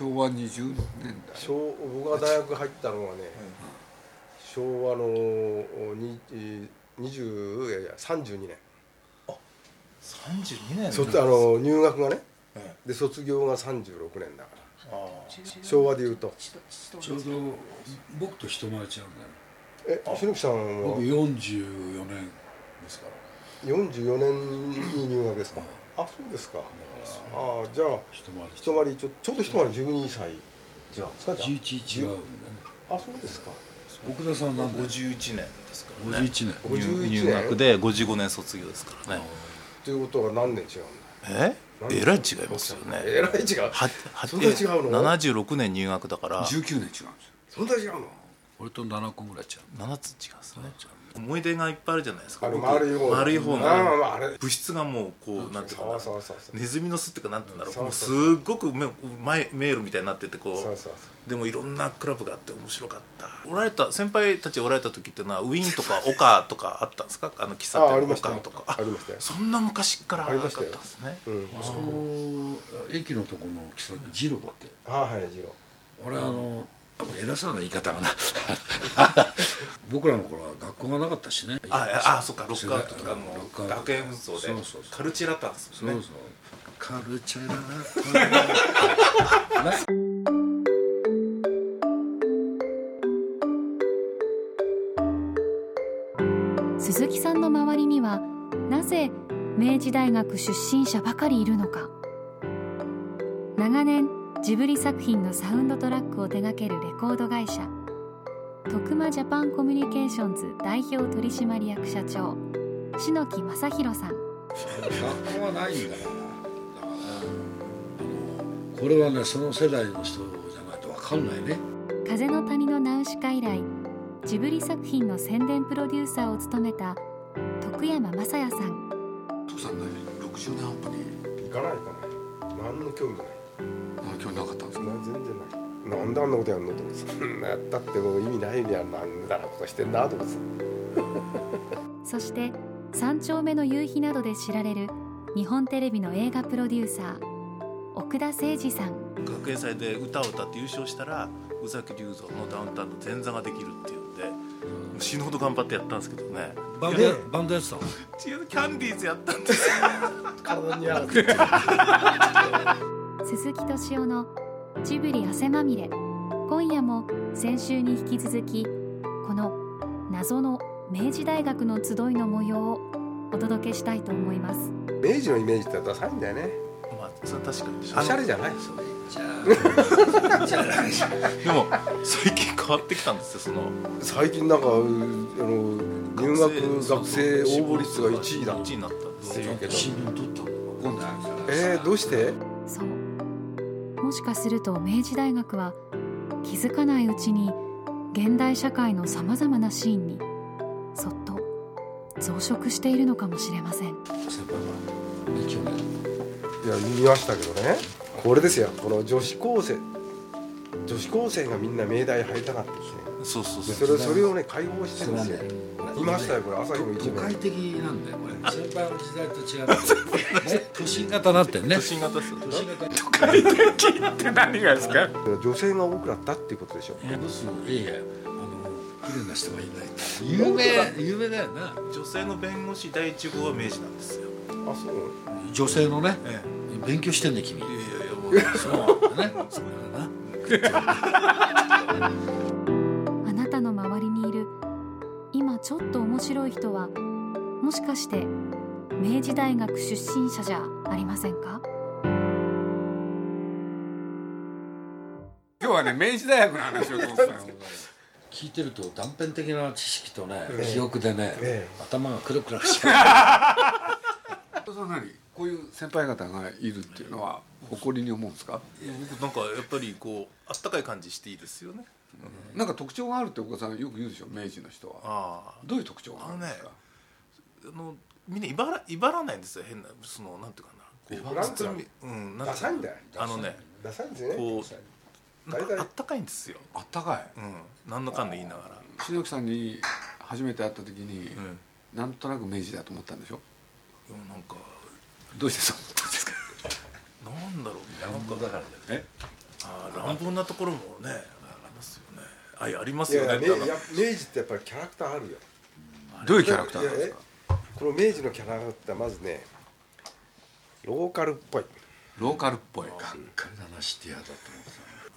昭和20年代。昭僕が大学入ったのはね、昭和のにえー20いやいや32年。32年そあの入学がねえで卒業が36年だから。あ昭和でいうと。ちょうど僕と一回り違うんだよ。え篠木さんは？僕44年ですから。44年に入学ですかあそうですか。ああじゃあ一回り一回りちょちょうど一回り12歳。違うんですかじゃ11違うんだよねああそうですか。奥田さんは何だよ51年ですからね。51年。51年。入学で55年卒業ですからね。ということは何年違うんだえ？えらい違いますよね。えらい違う。ははそんな違うの？76年入学だから。19年違うんですよ。そんな違うの？俺と7個ぐらい違う。7つ違うんですね思い出がいっぱいあるじゃないですか。丸い方丸い方の。物質がもうこうなんていうかネズミの巣っていうかなんていうんだろう。もうすごくめ前迷路みたいになっててこそうでもいろんなクラブがあって面白かった。おられた先輩たちおられた時っていうのはウィーンとか オカとかあったんですか？あの喫茶ああり店オました。よカとか。ありましたよ。そんな昔からありましたよ。ですね。うん。その駅のとこの喫茶店ジロだっけ？あはい次郎俺あの偉そうな言い方がな。僕らの頃は学校がなかったしね。ああそっかロックアウトとか学園紛争で。カルチェラタンですよね。そうそうカルチャーラ鈴木さんの周りにはなぜ明治大学出身者ばかりいるのか。長年ジブリ作品のサウンドトラックを手掛けるレコード会社。徳間ジャパンコミュニケーションズ代表取締役社長。篠木正弘さん。学校はないんだから。だからこれはねその世代の人じゃないと分かんないね「風の谷のナウシカ」以来ジブリ作品の宣伝プロデューサーを務めた徳山雅也さん。父さんね60年半端に行かない行かない何の興味もない。あ興味なかったんですな全然ない。なんであんなことやんのと思ってそんなやったってもう意味ないじゃんなんだなことしてんなと思ってそして「三丁目の夕日」などで知られる日本テレビの映画プロデューサー奥田誠二さん。学園祭で歌を歌って優勝したら宇崎竜三のダウンタウンの前座ができるっていうんでもう死ぬほど頑張ってやったんですけどね。バンドバンドやってたの？違うキャンディーズやったんですよ。体に合わせて 鈴木敏夫のジブリ汗まみれ。今夜も先週に引き続きこの謎の明治大学の集いの模様をお届けしたいと思います。明治のイメージってダサいんだよね。まあそれは確かに。おしゃれじゃない？じゃあじゃないじゃんでも最近変わってきたんですよその最近なんかうあの入学学生応募率が1位だっ1位になったんですよ新聞取ったの分かんないえー、どうしてそうもしかすると明治大学は気づかないうちに現代社会のさまざまなシーンにそっと増殖しているのかもしれません。先輩はね去年いや見ましたけどね。これですよ。この女子高生。女子高生がみんな明大入りたかったですね。そうそうでそう。それそれをね解放してるんですよ。いましたよこれ。朝日の一都会面的なんだよこれ。先輩の時代と違ってね都心型になってんね。都心型ですよ。都心型 って何がですか？女性が多くなったっていうことでしょ戻すいやいやあの綺麗な人がいない。有名有名だ。よな。女性の弁護士第一号は明治なんですよ。あそう女性のね？え勉強してんね君。えいやいやいやもうそうだね。そうだな。あなたの周りにいる今ちょっと面白い人はもしかして明治大学出身者じゃありませんか？今日はね明治大学の話をと思って聞いてると断片的な知識とね、記憶でね、え頭がくるくるしちゃそれは何？こういう先輩方がいるっていうのは誇りに思うんですか？僕なんかやっぱりこうあったかい感じしていいですよね。なんか特徴があるってお子さんよく言うでしょ明治の人は。あどういう特徴があるんですか？ああのみんな威張ら威張らないんですよ変なそのなんていうかな。こううんなんていうのダサいんだよ。あのねダサいんですよねこう大体かあったかいんですよ。あったかい。うん。何のかんの言いながら。篠木さんに初めて会った時に、うん。なんとなく明治だと思ったんでしょ？でもなんかどうしてそう思ったんですか？なんだろう。うなんかだからえ？あー乱暴なところもねありますよね。愛ありますいやいやよねめいや明治ってやっぱりキャラクターあるよ。どういうキャラクターなんですか？この明治のキャラクターまずねローカルっぽい。ローカルっぽい。がっかりだなシティアだと思って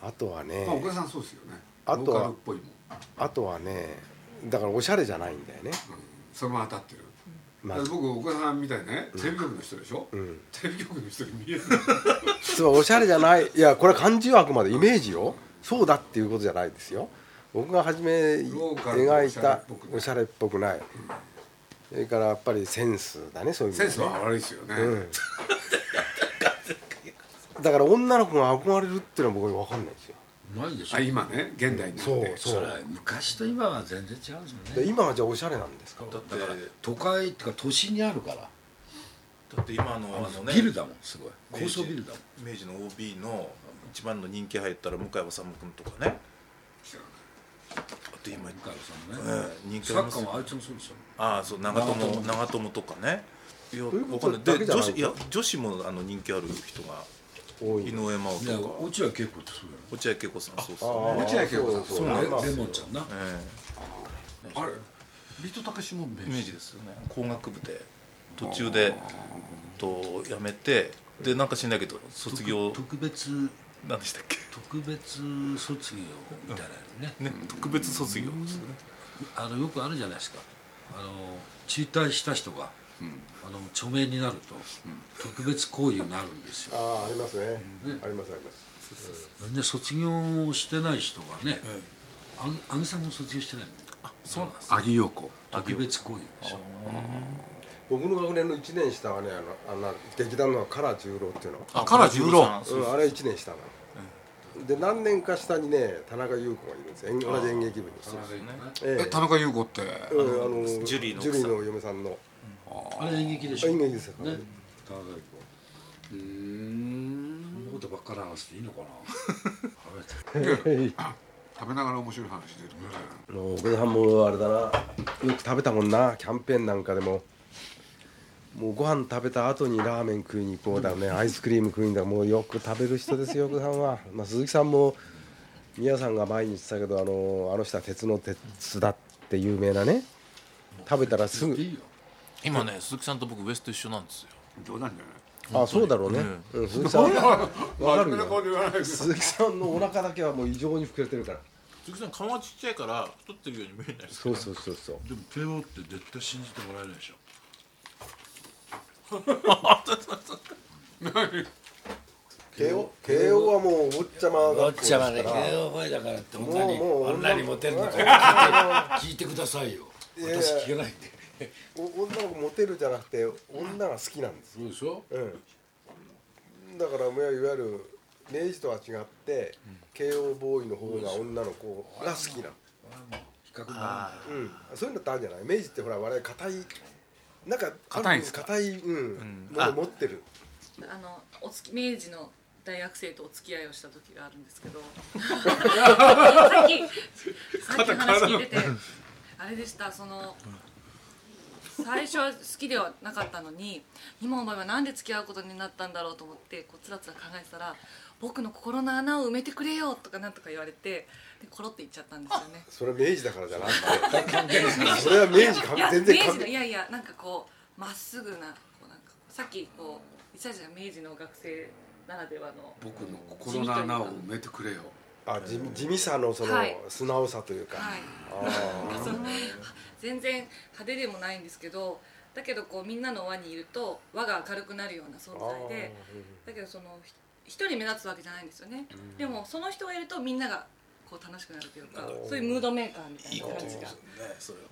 あとはねまあ岡田さんそうですよね。あとはローカルっぽいもん、あとはねだからおしゃれじゃないんだよね。それも当たってる、まあ僕岡田さんみたいにねテレビ局の人でしょ、ん。テレビ局の人に見える そうおしゃれじゃない。いやこれ漢字はあくまでイメージよ。そうだっていうことじゃないですよ。僕が初め描いたおしおしゃれっぽくない。それからやっぱりセンスだねそういう意味でね。センスは悪いですよね、うん だから女の子が憧れるっていうのは僕分かんないですよ。ないでしょ。あ今ね現代になって。そうそれ昔と今は全然違うんですよ。ねで今はじゃあおしゃれなんですかだってだから都会っていうか都心にあるから。だって今のあのねビルだもんすごい。高層ビルだもん。明治の OB の一番の人気入ったら向井治君とかね。あと今、向井さんね、ええ人気サッカーもあいつもそうですよああそう長友長友とか。ね。いやういうことわかんない。女子いや女子もあの人気ある人が多い。井上真央とか。落合恵子ってそう落合恵子さんそうあそう。あ落合恵子さんそうだよそうまあレレモンちゃんな。えあれ？ビートたけしも明えイメー治ジですよね。工学部で途中でと辞めてでなんか知んないけど卒業。特別何でしたっけ？特別卒業みたいなのね、ね特別卒業ですよね。あのよくあるじゃないですか。あの中退した人が、あの著名になると、特別行為になるんですよ。ああありますね。ありますあります。で卒業してない人がね、あげさんも卒業してないの？あそうなんですアギヨコ特別行為でしょ。僕の学年の1年下はねあのあの劇団の唐十郎っていうの。あ唐十郎さん。そううん、あれ1年下なの、で何年か下にね田中優子がいるんです同じ演劇部に。ええ。田中優子ってうんあのジュリーの奥さん。ジュリーの嫁さんのあれ演劇でしょ？演劇ですよ。ね。田中うー。んそんなことばっかり話していいのかな？食べて 食べながら面白い話出てくる。ねもう奥田さんもあれだな。よく食べたもんな。キャンペーンなんかでも。もうご飯食べた後にラーメン食いに行こうだね。アイスクリーム食いにだ。もうよく食べる人ですよ奥田さんは、まあ、鈴木さんも宮さんが前に言ってたけどあのあの人は鉄の鉄だって有名なね。食べたらすぐいいよ今ね鈴木さんと僕ウエスト一緒なんですよ。冗談じゃない？あそうだろうね、ううん、鈴木さん。わかるよ。鈴木さんのお腹だけはもう異常に膨れてるから。鈴木さん顔がちっちゃいから太ってるように見えないですそうそうそうそう。でも帝王って絶対信じてもらえないでしょ。慶応慶応はもうお坊ちゃまおっちゃまね慶応前だからって女にもうもう女にモテるのか。聞いてくださいよ。私聞けないんで。お 女の子モテるじゃなくて女が好きなんですよ、そうでしょ？うん、だからいわゆる明治とは違って慶応ボーイの方が女の子が好きな。の、比較うん、そういうのってあるんじゃない？明治ってほら我々硬いなんか硬いんですか？硬い、うん。ん。もの持ってる。あのおつき明治の大学生とお付き合いをした時があるんですけど。さっきさっき話聞いててあれでしたその最初は好きではなかったのに今思えばなんで付き合うことになったんだろうと思ってこうつらつら考えてたら「僕の心の穴を埋めてくれよ」とかなんとか言われてでコロって言っちゃったんですよね。それは明治だからじゃなくてそれは明治かいや全然関明治のいやいやなんかこうまっすぐなこうなんかさっきこう言ってたじゃん明治の学生ならではの。僕の心の穴を埋めてくれよあ地地味さのそのはい。素直さというか、はい。全然派手でもないんですけどだけどこうみんなの輪にいると輪が明るくなるような存在でだけどそのひ一人目立つわけじゃないんですよね、でもその人がいるとみんながこう楽しくなるというかそういうムードメーカーみたいな感じが。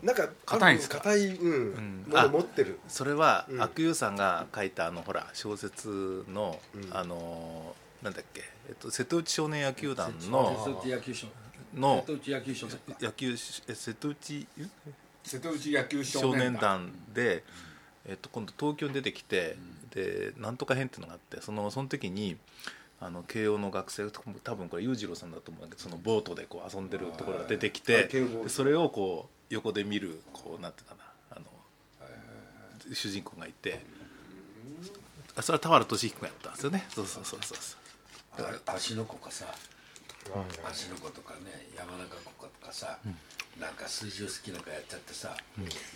なんか硬いんですか？硬いうん、ん。もの持ってる。それは、うん。悪友さんが書いたあのほら小説の、うん。あのなんだっけ、えっと、瀬戸内少年野球団瀬のの瀬戸内野球少年野球え瀬戸内ん瀬戸内野球少少年年団団で、えっと、今度東京に出てきて、でなんとか編っていうのがあってそのその時にあの慶応の学生多分これ裕次郎さんだと思うんだけどそのボートでこう遊んでるところが出てきてそれをこう横で見るこうなんていうかなあの主人公がいて。あそれは田原俊彦がやったんですよね。そうそうそうそうそうあ足の子かさ足の子とかね山中湖とかさ、なんか水上好きなんかやっちゃってさ、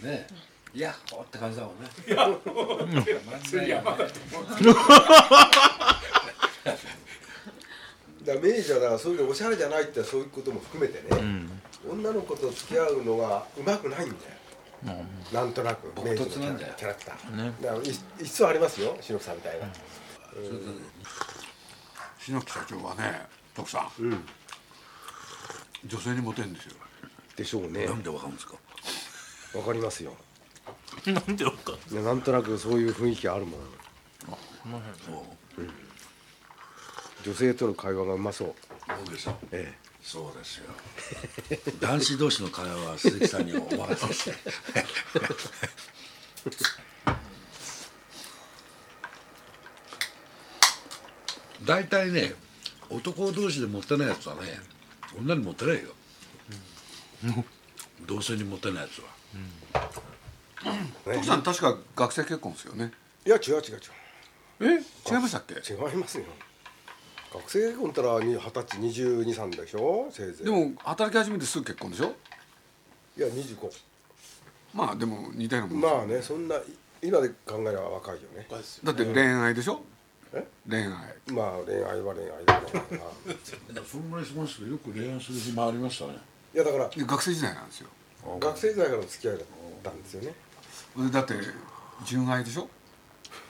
ねいやほーって感じだもんね。いや山だとだから明治はだからそういうのおしゃれじゃないってそういうことも含めてね、女の子と付き合うのがうまくないんだよ、なんとなく朴明治のキャラクター、ねだからい一層ありますよ篠木さんみたいな、篠木社長はね徳さんうん。女性にモテるんですよ。でしょうね。なんでわかるんですか？わかりますよ。なんでわかいやなんとなくそういう雰囲気あるもん。女性との会話がうまそう。そうでしょ？えそうですよ。男子同士の会話は鈴木さんにお任せして 大体ね男同士でモテないやつはね女にモテないよ、同性にモテないやつは。えね徳さん確か学生結婚ですよね。いや違う違う違う。え？違いましたっけ？違いますよ。学生結婚ったら二十歳22歳でしょ？せいぜい。でも働き始めてすぐ結婚でしょ？いや25まあでも似たようなもんまあねそんな今で考えれば若いよね。だって恋愛でしょ？え恋愛。まあ恋愛は恋愛だね。そんぐらいしますけどよく恋愛する暇ありましたね。いやだからで学生時代なんですよ。学生時代からの付き合いだったんですよね。だって純愛でしょ？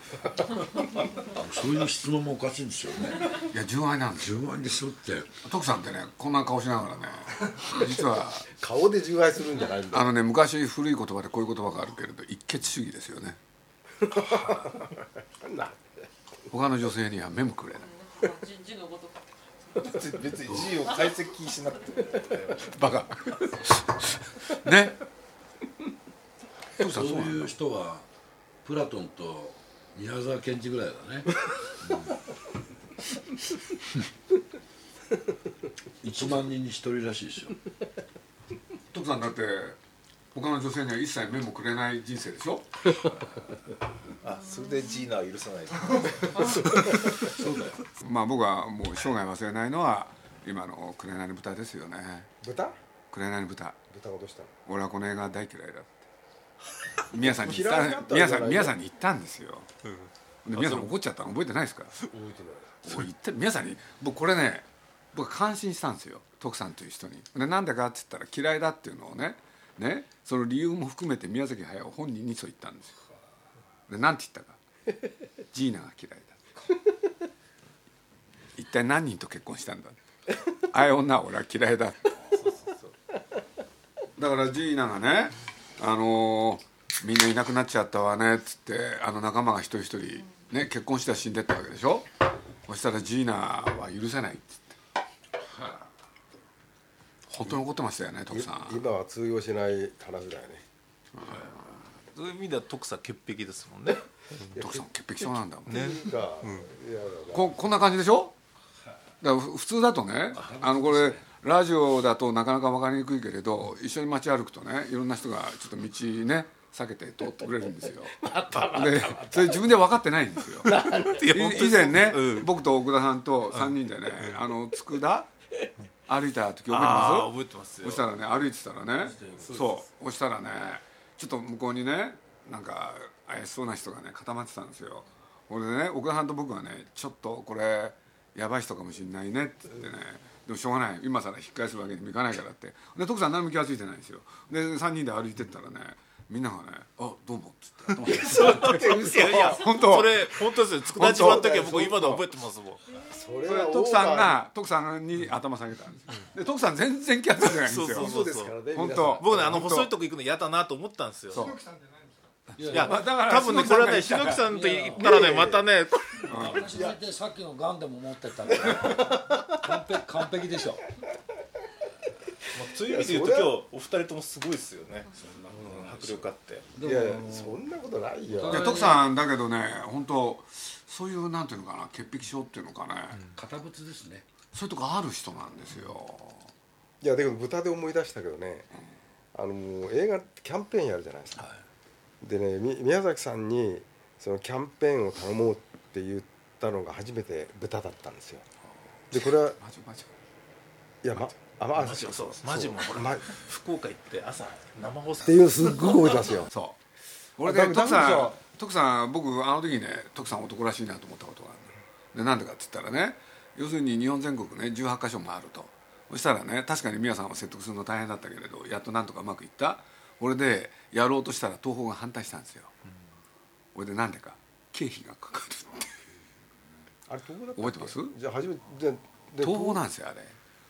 そういう質問もおかしいんですよね。いや純愛なんですよ。10万でしょって。徳さんってねこんな顔しながらね実は 顔で純愛するんじゃないんだ。あのね昔古い言葉でこういう言葉があるけれど一血主義ですよね。な他の女性には目もくれない。字字のごとく別に字を解析しなくて。バカ。ね。そういう人はプラトンと宮沢賢治ぐらいだね、うん、1万人に1人らしいですよ。徳さんだって他の女性には一切目もくれない人生でしょ？あそれでジーナは許さない。そうだよ。まあ僕はもう生涯忘れないのは今の「紅の豚」ですよね。豚「紅の豚。豚がどうしたの」俺はこの映画大嫌いだって。宮さんに言った。宮さん宮さんに言ったんですよ、で宮さん怒っちゃったの覚えてないですか？覚えてない。そう言って宮さんに僕これね僕感心したんですよ。徳さんという人に。でなんでかって言ったら嫌いだっていうのをねねその理由も含めて宮崎駿本人にそう言ったんですよ。でなんて言ったか。ジーナが嫌いだ。一体何人と結婚したんだ。ああいう女は俺は嫌いだだからジーナがねあのーみんないなくなっちゃったわねっつってあの仲間が一人一人ね結婚しては死んでったわけでしょ。そしたらジーナは許せないっつって。本当に怒ってましたよね徳さん。今は通用しない話だよね。そういう意味では徳さん潔癖ですもんね。徳さん潔癖症なんだもん。ね。いいか、いやだなここんな感じでしょ？だ普通だとねあのこれラジオだとなかなか分かりにくいけれど一緒に街歩くとねいろんな人がちょっと道ね避けて通ってくれるんですよ。でそれ自分で分かってないんですよ。い以前ね、僕と奥田さんと3人でね、あの佃？歩いた時覚えてあまあ覚えてますそしたらね歩いてたらねそうそしたらねちょっと向こうにねなんか怪しそうな人がね固まってたんですよ。俺でね奥田さんと僕はねちょっとこれやばい人かもしれないねって言ってねでもしょうがない。今更引っ返すわけにもいかないからって。で徳さん何も気が付いてないんですよ。で3人で歩いてったらねみんながね「あどうも」っつって 頭下げていやいや本当それ本当ですよ。佃島の時は僕今でも覚えてますもんそそれ徳さんが徳さんに頭下げたんですで徳さん全然気が付いてないんですよ。そうそうですからね本当。僕ねあの細いとこ行くの嫌だなと思ったんですよ。そう。いやまあだから多分ねこれはね篠木さんと言ったらねまたね。私大体さっきのガンでも持ってった完璧完璧でしょ。そういう意味で言うと今日お二人ともすごいですよね。うん迫力あって。いやいやそんなことないよ。いや徳さんだけどね本当そういうなんていうのかな潔癖症っていうのかね、堅物ですね。そういうとこある人なんですよ。いやでも豚で思い出したけどねあの映画キャンペーンやるじゃないですか、でねみ宮崎さんにそのキャンペーンを頼もうって言ったのが初めて豚だったんですよ。でこれはいやまあまあマジもそう。マジもほらま福岡行って朝生放送。っていうのすっごく覚えてますよそう。俺ねだだ徳さん徳さん僕あの時ね徳さん男らしいなと思ったことがあるでなんでかって言ったらね要するに日本全国ね18か所もあると。そしたらね確かに宮さんは説得するの大変だったけれどやっとなんとかうまくいった。俺でやろうとしたら東宝が反対したんですよ、俺でなんでか。経費がかかるって。あれどこだったっけ？覚えてます？じゃあ初めてでで東宝なんですよあれ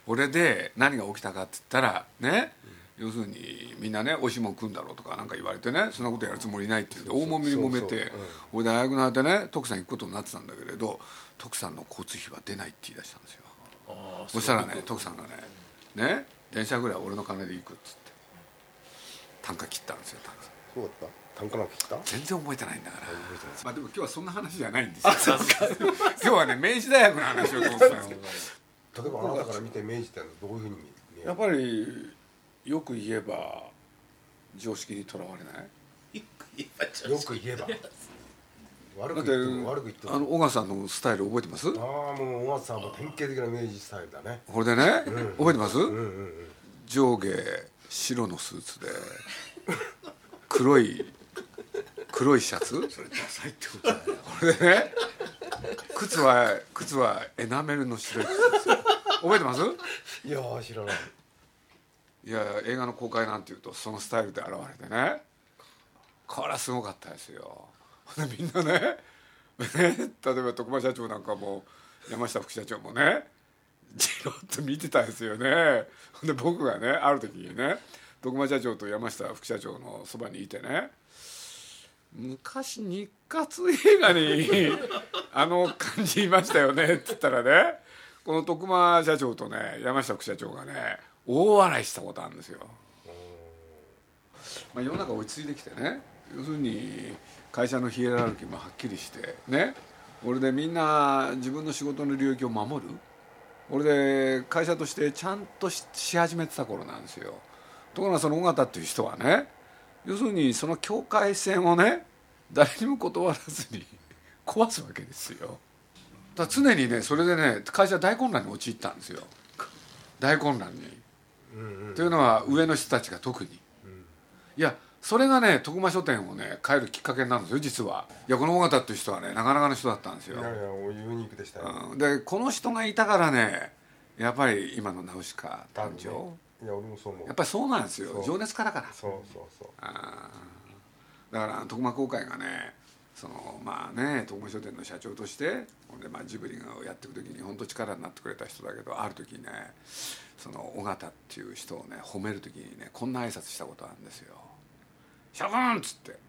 俺で何が起きたかって言ったらね、要するにみんなねおいしいもん食うんだろうとかなんか言われてねそんなことやるつもりないって言って大もみに揉めて俺で大学の間ね徳さん行くことになってたんだけれど徳さんの交通費は出ないって言い出したんですよ。そしたらね徳さんがねね電車ぐらい俺の金で行くっつって単価切ったんですよ単価。そうだった？単価なんか切った？全然覚えてないんだから。まあでも今日はそんな話じゃないんですよ。今日はね明治大学の話をと思ってたんですけど 例えばあなたから見て明治ってのはどういうふうに見える？やっぱりよく言えば常識にとらわれない？よく言えば悪く言っても悪く言っても。あの小川さんのスタイル覚えてます？ああもう小松さんは典型的な明治スタイルだね。これでね、覚えてます、うんうんうん。上下白のスーツで黒い黒いシャツ？それダサいってことだよ。これでね靴は靴はエナメルの白い靴ですよ覚えてます？いやー知らない。いや映画の公開なんていうとそのスタイルで現れてね。これはすごかったですよ。ほんでみんなね。ね例えば徳間社長なんかも山下副社長もねじろっと見てたんですよね。で僕がねある時にね徳間社長と山下副社長のそばにいてね昔日活映画にあの感じいましたよねって言ったらねこの徳間社長とね山下副社長がね大笑いしたことあるんですよ。まあ、世の中落ち着いてきてね要するに会社のヒエラルキーもはっきりしてね俺でみんな自分の仕事の領域を守る。俺で会社としてちゃんとし始めてた頃なんですよ。ところがその尾形っていう人はね要するにその境界線をね誰にも断らずに壊すわけですよ。だから常にねそれでね会社大混乱に陥ったんですよ。大混乱に。というのは上の人たちが特に、いやそれがね徳間書店をね変えるきっかけになるんですよ実は。いやこの尾形っていう人はねなかなかの人だったんですよ。いやいやユニークでしたよ。うん。でこの人がいたからねやっぱり今のナウシカ誕生、いや俺もそう思う。やっぱりそうなんですよ。情熱家だから。そうそうそう。あー。だから徳間公会がねそのまあね徳間書店の社長としてほんでまあジブリをやっていく時に本当力になってくれた人だけどある時ねその尾形っていう人をね褒める時にねこんな挨拶したことあるんですよ「諸君!」っつって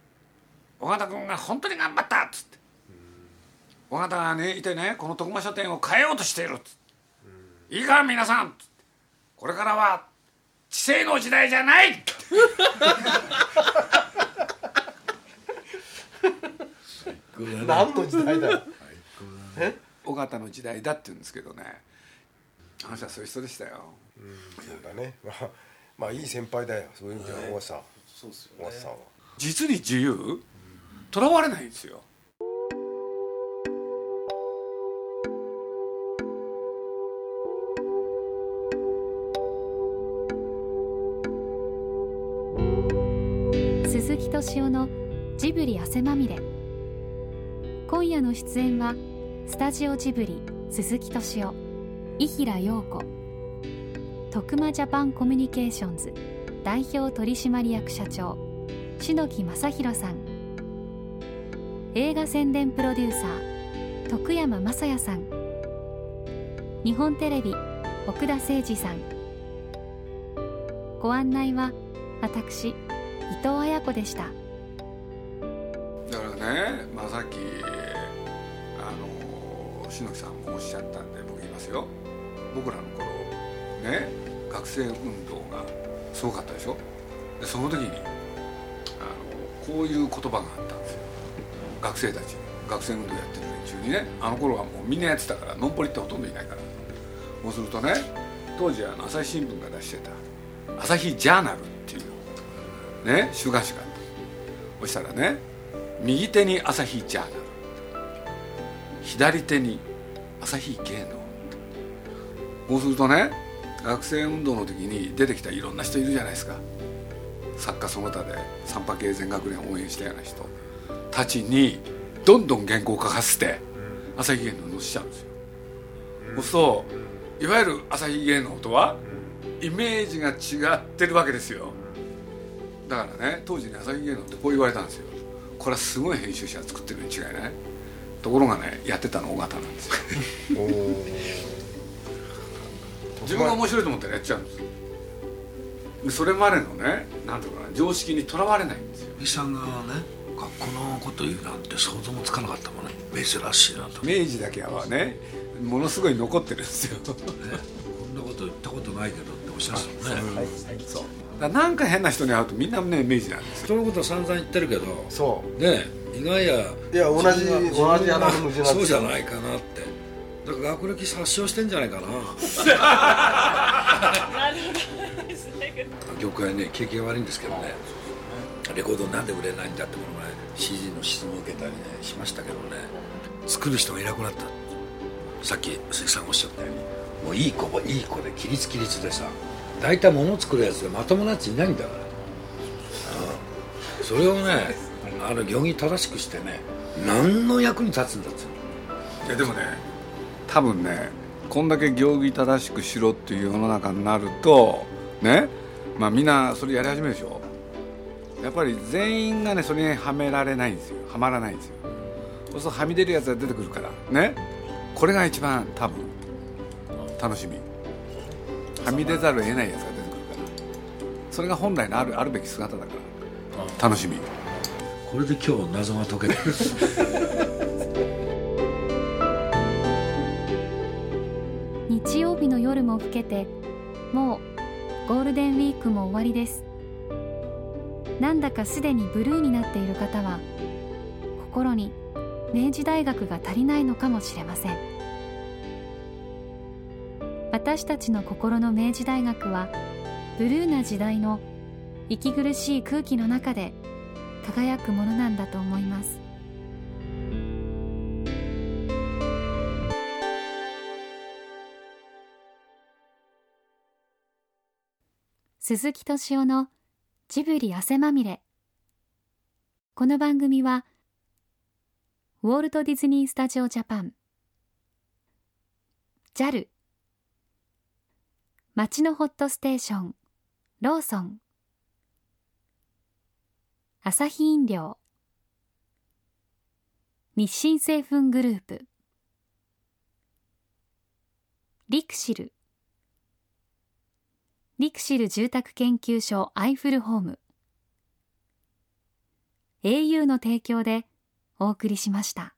「尾形君が本当に頑張った!」っつって「尾形がねいてねこの徳間書店を変えようとしている」っつって「いいか皆さん!」っつってこれからは知性の時代じゃない!」何の時代だよ。尾形の時代だって言うんですけどね。あの人はそういう人でしたよ。そうだね。まあまあいい先輩だよ。そういう意味では大橋さん。そうですよ大橋さんは。実に自由。とらわれないんですよ。鈴木敏夫のジブリ汗まみれ今夜の出演はスタジオジブリ鈴木敏夫伊平陽子徳間ジャパンコミュニケーションズ代表取締役社長篠木正弘さん映画宣伝プロデューサー徳山雅也さん日本テレビ奥田誠二さん。ご案内は私伊藤綾子でした。ね、まあ、さっきあの篠木さんもおっしゃったんで僕言いますよ。僕らの頃ね学生運動がすごかったでしょ。でその時にあのこういう言葉があったんですよ。学生たち学生運動やってる連中にね。あの頃はもうみんなやってたからノンポリってほとんどいないから。そうするとね当時あの朝日新聞が出してた「朝日ジャーナル」っていうね週刊誌があった。そしたらね右手に朝日ジャーナル。左手に朝日芸能。そうするとね学生運動の時に出てきたいろんな人いるじゃないですか。作家その他で三波系全学連を応援したような人。たちにどんどん原稿を書かせて朝日芸能を載せちゃうんですよ、そうするといわゆる朝日芸能とはイメージが違ってるわけですよ。だからね当時に朝日芸能ってこう言われたんですよこれはすごい編集者が作ってるに違いない？ところがねやってたの尾形なんですよ。自分が面白いと思ったらやっちゃうんですでそれまでのねなんていうかな常識にとらわれないんですよ。伊さんがね学校のこと言うなんて想像もつかなかったもんね。珍しいなと、ね、明治だけはねものすごい残ってるんですよ。こんなこと言ったことないけどっておっしゃるもんね、そうだなんか変な人に会うとみんなね明治なんですよ。人のことは散々言ってるけどそう。ね意外やいや同じ同じ穴の無地なんですよ。そうじゃないかなって。だから学歴殺傷してんじゃないかな。業界はね景気が悪いんですけどね。レコードなんで売れないんだってこの前 CD の質問を受けたりねしましたけどね。作る人がいなくなった。さっき鈴木さんがおっしゃったようにもういい子もいい子で規律規律でさ大体物作るやつでまともなやついないんだから、それをねあの行儀正しくしてね何の役に立つんだっつうの。いやでもね多分ねこんだけ行儀正しくしろっていう世の中になるとねまあみんなそれやり始めるでしょ。やっぱり全員がねそれにはめられないんですよ。はまらないんですよ。そうするとはみ出るやつが出てくるからね。これが一番多分楽しみ。はみ出ざるを得ないやつが出てくるから。それが本来のあるあるべき姿だから。楽しみ。これで今日謎が解けた。日曜日の夜も更けてもうゴールデンウィークも終わりです。なんだかすでにブルーになっている方は心に明治大学が足りないのかもしれません私たちの心の明治大学はブルーな時代の息苦しい空気の中で輝くものなんだと思います。鈴木敏夫のジブリ汗まみれ。この番組はウォルト・ディズニー・スタジオ・ジャパン。JAL 街のホットステーションローソン。アサヒ飲料。日清製粉グループ。リクシル。リクシル住宅研究所アイフルホーム。au の提供でお送りしました。